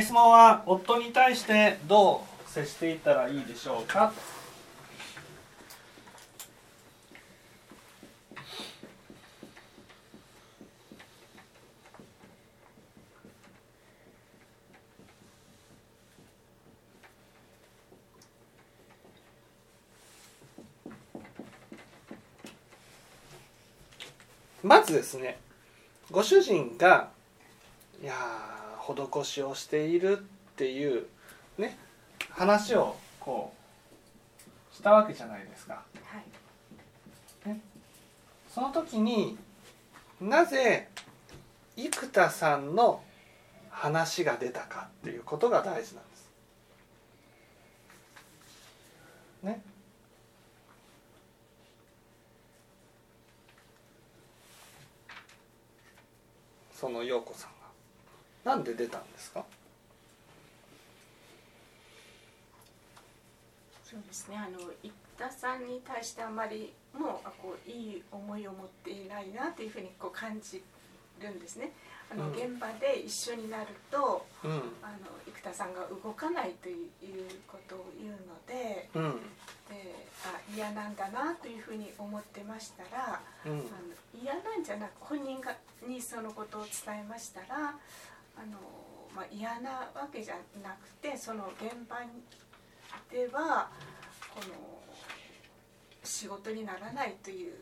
質問は夫に対してどう接していったらいいでしょうか？まずですねご主人がいや施しをしているっていうね話をこうしたわけじゃないですか。はいね、その時になぜ生田さんの話が出たかっていうことが大事なんです。ね。その陽子さんがなんで出たんですか？そうですね。あの生田さんに対してあまりもあこういい思いを持っていないなというふうにこう感じるんですね。あの、うん。現場で一緒になるとうん。あの生田さんが動かないということを言うのでうん。であ嫌なんだなというふうに思ってましたらうん。あの嫌なんじゃなく本人がにそのことを伝えましたらあの、まあ、嫌なわけじゃなくてその現場ではこの仕事にならないという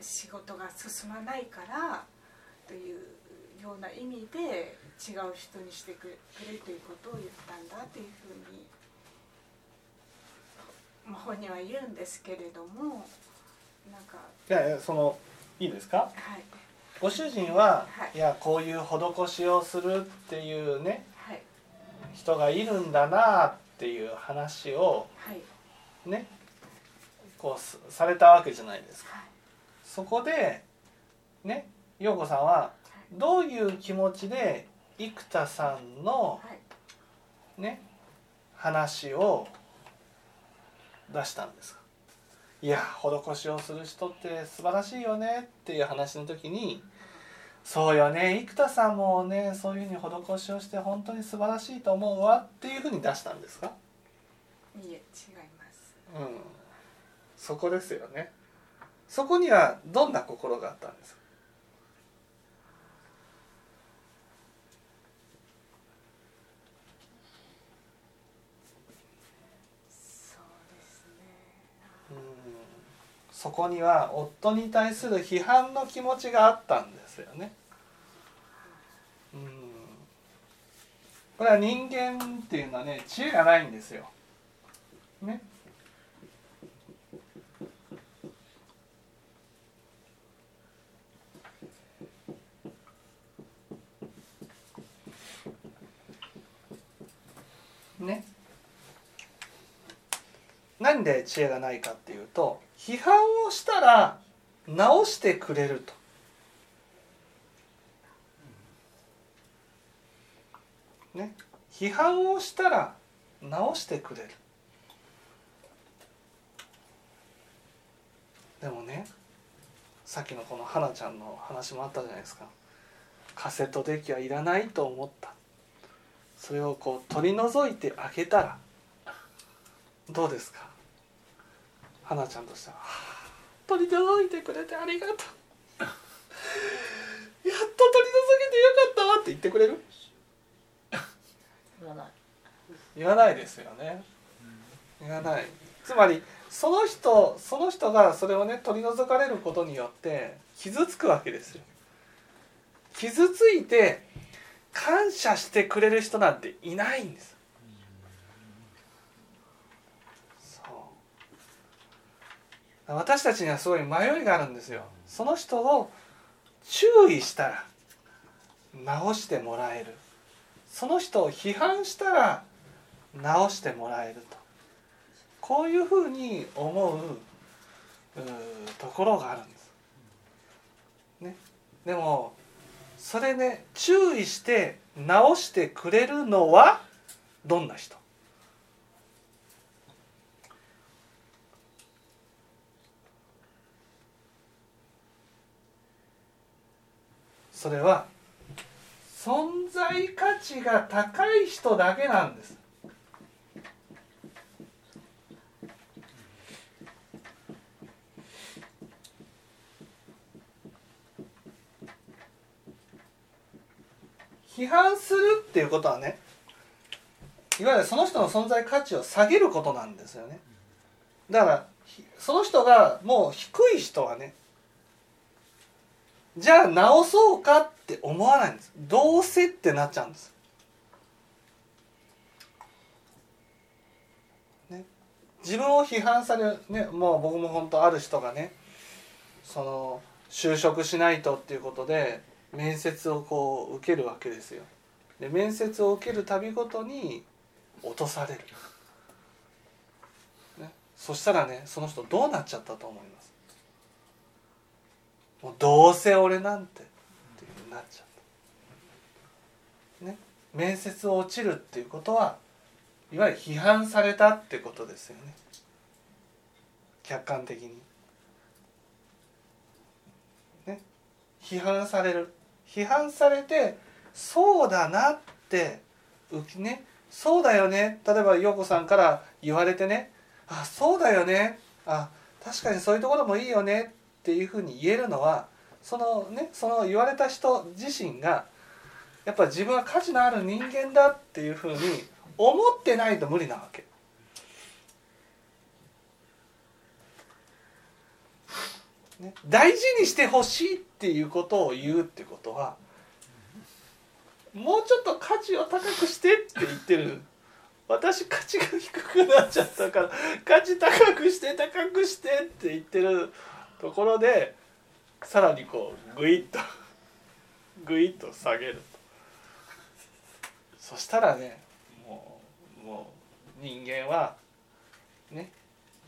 仕事が進まないからというような意味で違う人にしてくれということを言ったんだというふうに、まあ、本人は言うんですけれどもなんか。いやいやそのいいですか？はいご主人は、はい。い、やこういう施しをするっていうねはい。人がいるんだなっていう話をはい。ねこうすされたわけじゃないですか。はい。そこでね陽子さんはどういう気持ちで生田さんのはい。ね話を出したんですか？いや施しをする人って素晴らしいよねっていう話の時にそうよね生田さんもねそういうふうに施しをして本当に素晴らしいと思うわっていうふうに出したんですか？いえ違います。うん。そこですよね。そこにはどんな心があったんですかそうですねうんそこには夫に対する批判の気持ちがあったんですよね。うんこれは人間っていうのはね知恵がないんですよ。ね。ね。なんで知恵がないかっていうと批判をしたら直してくれると。ね、批判をしたら直してくれる。でもねさっきのこの花ちゃんの話もあったじゃないですか。カセットデッキはいらないと思った。それをこう取り除いてあげたらどうですか？花ちゃんとしてははあ「取り除いてくれてありがとう」「やっと取り除けてよかったわ」って言ってくれる？言わない。言わないですよね。言わない。つまりその人その人がそれをね取り除かれることによって傷つくわけですよ。傷ついて感謝してくれる人なんていないんですそう私たちにはすごい迷いがあるんですよ。その人を注意したら直してもらえる。その人を批判したら直してもらえると。こういうふうに思うところがあるんです。ね、でもそれね注意して直してくれるのはどんな人？それは存在価値が高い人だけなんです。批判するっていうことはねいわゆるその人の存在価値を下げることなんですよね。だからその人がもう低い人はねじゃあ直そうかって思わないんです。どうせってなっちゃうんです、ね、自分を批判されるね。もう僕も本当ある人がね。その就職しないとっていうことで面接をこう受けるわけですよ。で面接を受けるたびごとに落とされる、ね、そしたらねその人どうなっちゃったと思います？もうどうせ俺なんてっていうふうになっちゃった。ね。面接を落ちるっていうことはいわゆる批判されたってことですよね。客観的に。ね。批判される。批判されてそうだなってうきね。そうだよね。例えば陽子さんから言われてね。あそうだよね。あ確かにそういうところもいいよね。っていうふうに言えるのはそのねその言われた人自身がやっぱ自分は価値のある人間だっていうふうに思ってないと無理なわけ。ね、大事にしてほしいっていうことを言うってことはもうちょっと価値を高くしてって言ってる私価値が低くなっちゃったから価値高くして高くしてって言ってるところでさらにこうグイッとグイッと下げると。そしたらねもうもう人間はね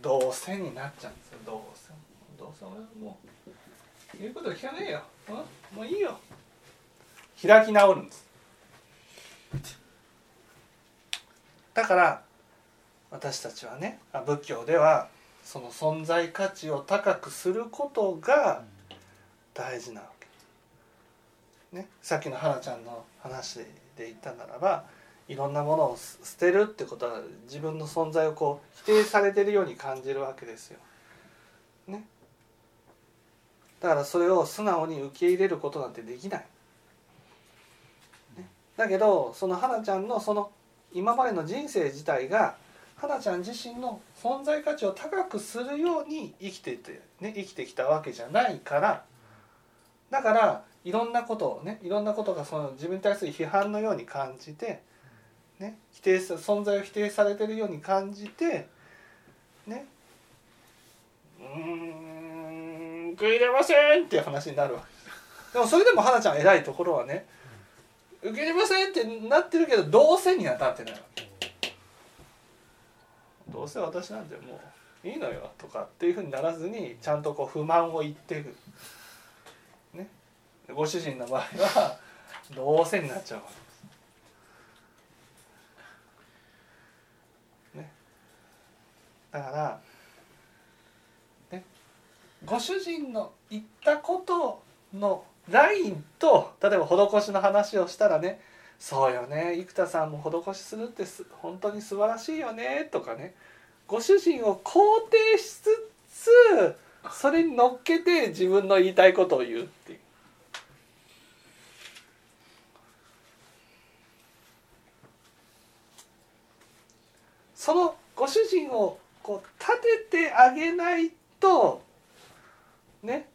どうせになっちゃうんですよ。どうせどうせ俺はもう言うこと聞かねえよ。うん？もういいよ。開き直るんです。だから私たちはねあ仏教ではその存在価値を高くすることが大事なわけ、ね、さっきの花ちゃんの話で言ったならばいろんなものを捨てるってことは自分の存在をこう否定されてるように感じるわけですよ。ね、だからそれを素直に受け入れることなんてできない。ね、だけどその花ちゃんのその今までの人生自体が花ちゃん自身の存在価値を高くするように生きてて、ね、生きてきたわけじゃないから。だからいろんなことをねいろんなことがその自分に対する批判のように感じて、ね、否定存在を否定されてるように感じてねうーん受け入れませんっていう話になるわけ。ですでもそれでも花ちゃん偉いところはね受け入れませんってなってるけどどうせにはなってないわけ。どうせ私なんてもういいのよとかっていうふうにならずにちゃんとこう不満を言っていく。ね。ご主人の場合はどうせになっちゃうわけですね。だからね。ご主人の言ったことのラインと例えば施しの話をしたらね「そうよね。生田さんも施しするってす本当に素晴らしいよね」とかね。ご主人を肯定しつつそれに乗っけて自分の言いたいことを言うっていう。そのご主人をこう立ててあげないとね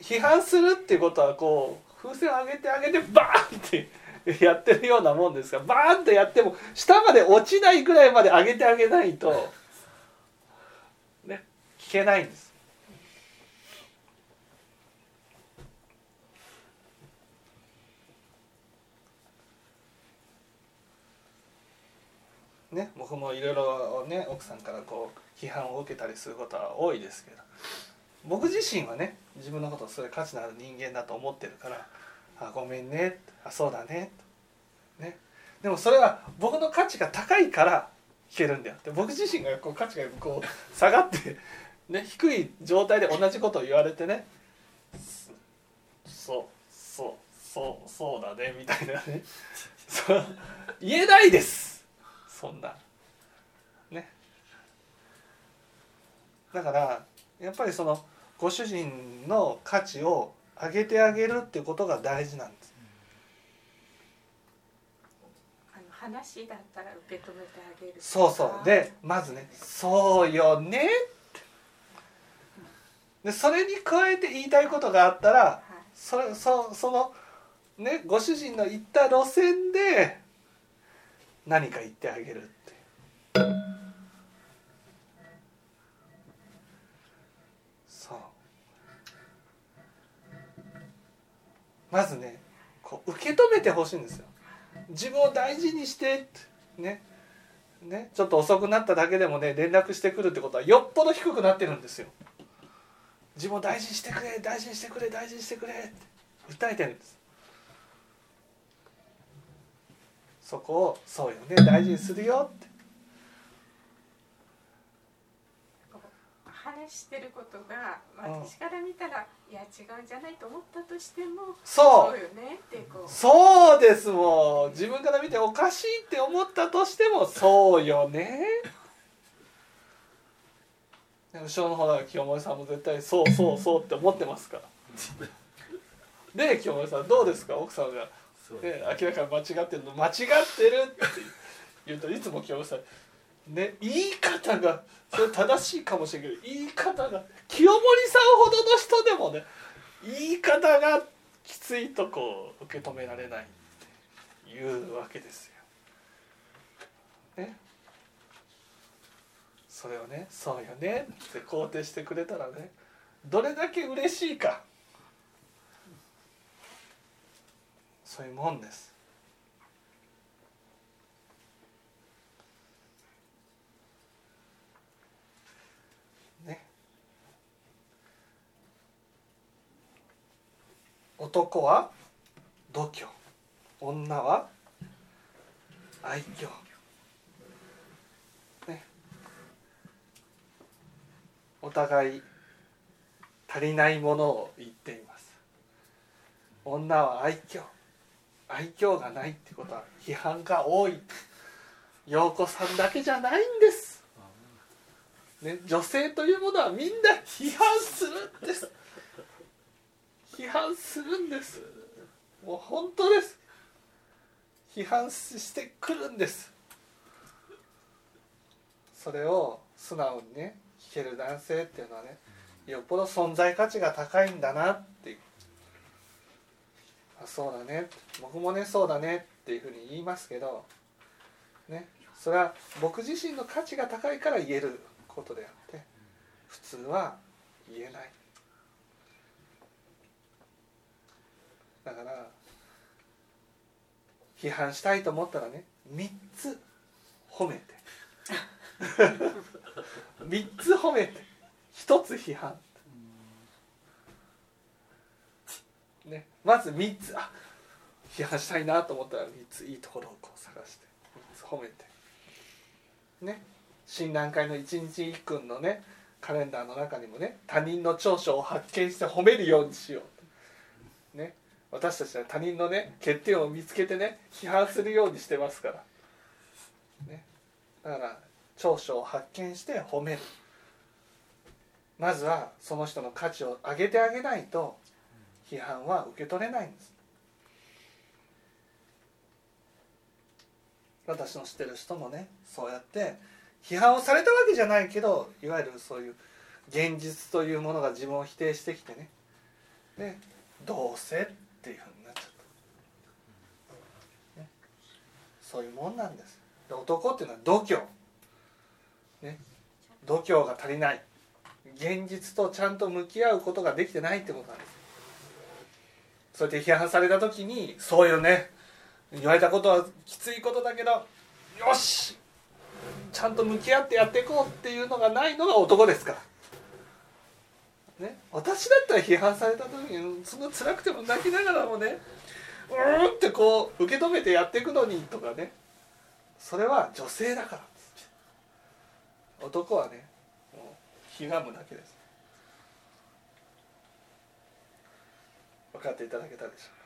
批判するっていうことはこう風船上げて上げてバーンってやってるようなもんですからバーンってやっても下まで落ちないぐらいまで上げてあげないとね聞けないんです。ね、僕もいろいろね奥さんからこう批判を受けたりすることは多いですけど僕自身はね自分のことをそれ価値のある人間だと思ってるから「あごめんね」あそうだね」ね。でもそれは僕の価値が高いから聞けるんであって僕自身がこう価値がこう下がって、ね、低い状態で同じことを言われてねそうそうそうそうだねみたいなね。言えないですそんな。ね。だからやっぱりそのご主人の価値を上げてあげるっていうことが大事なんです。あの話だったら受け止めてあげるそうそう。でまずね「そうよね」でそれに加えて言いたいことがあったらはいそれそそのねご主人の行った路線で何か言ってあげるってまずねこう受け止めてほしいんですよ。自分を大事にしててね。ね。ちょっと遅くなっただけでもね連絡してくるってことはよっぽど低くなってるんですよ。自分を大事にしてくれ大事にしてくれ大事にしてくれって。訴えてるんです。そこを「そうよね大事にするよ」ってこう話してることがうん。私から見たら、いや違うんじゃないと思ったとしてもそう。よねってこう。そうですもう自分から見ておかしいって思ったとしてもそうよね。で後ろの方が清盛さんも絶対そうそうそうって思ってますから。で清盛さんどうですか？奥さんが、そう。ね、明らかに間違ってるの間違ってるって言うといつも清盛さんね言い方がそれ正しいかもしれないけど言い方が清盛さんほどの人でもね言い方がきついとこう受け止められないっていうわけですよ。ね。それをね「そうよね」って肯定してくれたらねどれだけ嬉しいかそういうもんです。ね。男は度胸。女は愛嬌。ね。お互い足りないものを言っています。女は愛嬌。愛嬌がないってことは批判が多い。陽子さんだけじゃないんです、ね、女性というものはみんな批判するんです。批判するんです。もう本当です。批判してくるんです。それを素直にね聞ける男性っていうのはねよっぽど存在価値が高いんだなって。いうあそうだね。僕もねそうだねっていうふうに言いますけどね。それは僕自身の価値が高いから言えることであって普通は言えない。だから批判したいと思ったらね3つ褒めて。3つ褒めて。1つ批判。ねまず3つあ批判したいなと思ったら3ついいところをこう探して3つ褒めて。ね診断会の一日一訓のねカレンダーの中にもね他人の長所を発見して褒めるようにしようね私たちは他人のね欠点を見つけてね批判するようにしてますから、ね、だから長所を発見して褒める。まずはその人の価値を上げてあげないと批判は受け取れないんです。私の知ってる人もねそうやって批判をされたわけじゃないけどいわゆるそういう現実というものが自分を否定してきてね。でどうせっていうふうになっちゃった、ね、そういうもんなんです。で男っていうのは度胸。ね。度胸が足りない。現実とちゃんと向き合うことができてないってことなんです。そうやって批判された時にそうよね。言われたことはきついことだけどよし。ちゃんと向き合ってやっていこうっていうのがないのが男ですから、ね、私だったら批判された時にそんな辛くても泣きながらもねうーんってこう受け止めてやっていくのにとかねそれは女性だから男はねもうひがむだけです。分かっていただけたでしょうか。